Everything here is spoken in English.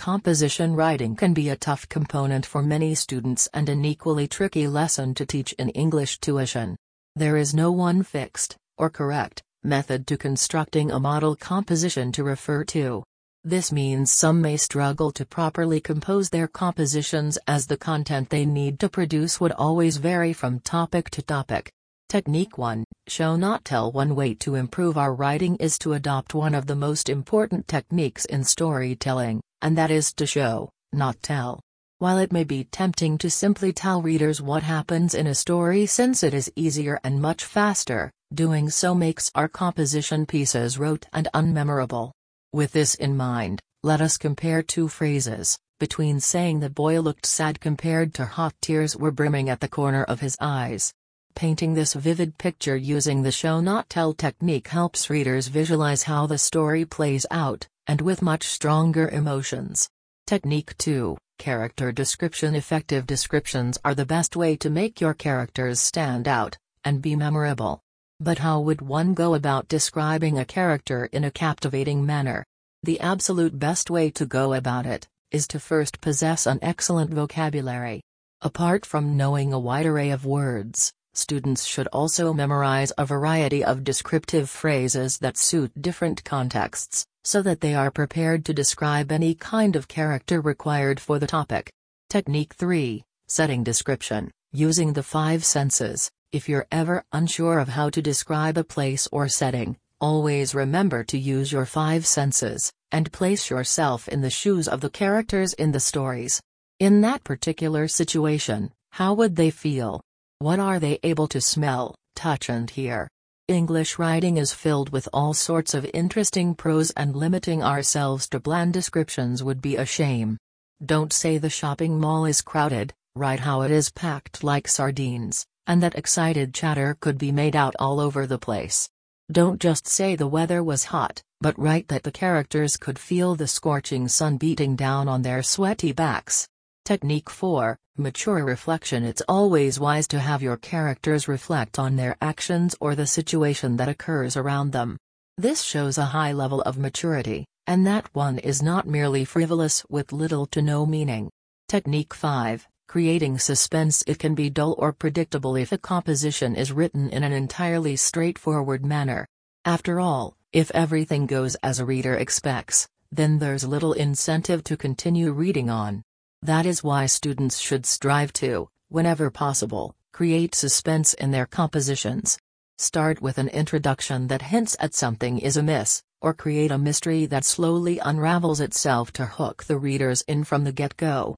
Composition writing can be a tough component for many students and an equally tricky lesson to teach in English tuition. There is no one fixed, or correct, method to constructing a model composition to refer to. This means some may struggle to properly compose their compositions as the content they need to produce would always vary from topic to topic. Technique 1 Show not tell. One way to improve our writing is to adopt one of the most important techniques in storytelling, and that is to show, not tell. While it may be tempting to simply tell readers what happens in a story since it is easier and much faster, doing so makes our composition pieces rote and unmemorable. With this in mind, let us compare two phrases, between saying the boy looked sad compared to hot tears were brimming at the corner of his eyes. Painting this vivid picture using the show not tell technique helps readers visualize how the story plays out, and with much stronger emotions. Technique 2 Character description Effective descriptions are the best way to make your characters stand out, and be memorable. But how would one go about describing a character in a captivating manner? The absolute best way to go about it is to first possess an excellent vocabulary. Apart from knowing a wide array of words, students should also memorize a variety of descriptive phrases that suit different contexts, so that they are prepared to describe any kind of character required for the topic. Technique 3 Setting Description Using the five senses. If you're ever unsure of how to describe a place or setting, always remember to use your five senses, and place yourself in the shoes of the characters in the stories. In that particular situation, how would they feel? What are they able to smell, touch, and hear? English writing is filled with all sorts of interesting prose, and limiting ourselves to bland descriptions would be a shame. Don't say the shopping mall is crowded, write how it is packed like sardines and that excited chatter could be made out all over the place. Don't just say the weather was hot, but write that the characters could feel the scorching sun beating down on their sweaty backs. Technique 4 Mature reflection It's always wise to have your characters reflect on their actions or the situation that occurs around them. This shows a high level of maturity, and that one is not merely frivolous with little to no meaning. Technique 5 Creating suspense It can be dull or predictable if a composition is written in an entirely straightforward manner. After all, if everything goes as a reader expects, then there's little incentive to continue reading on. That is why students should strive to, whenever possible, create suspense in their compositions. Start with an introduction that hints at something is amiss, or create a mystery that slowly unravels itself to hook the readers in from the get go.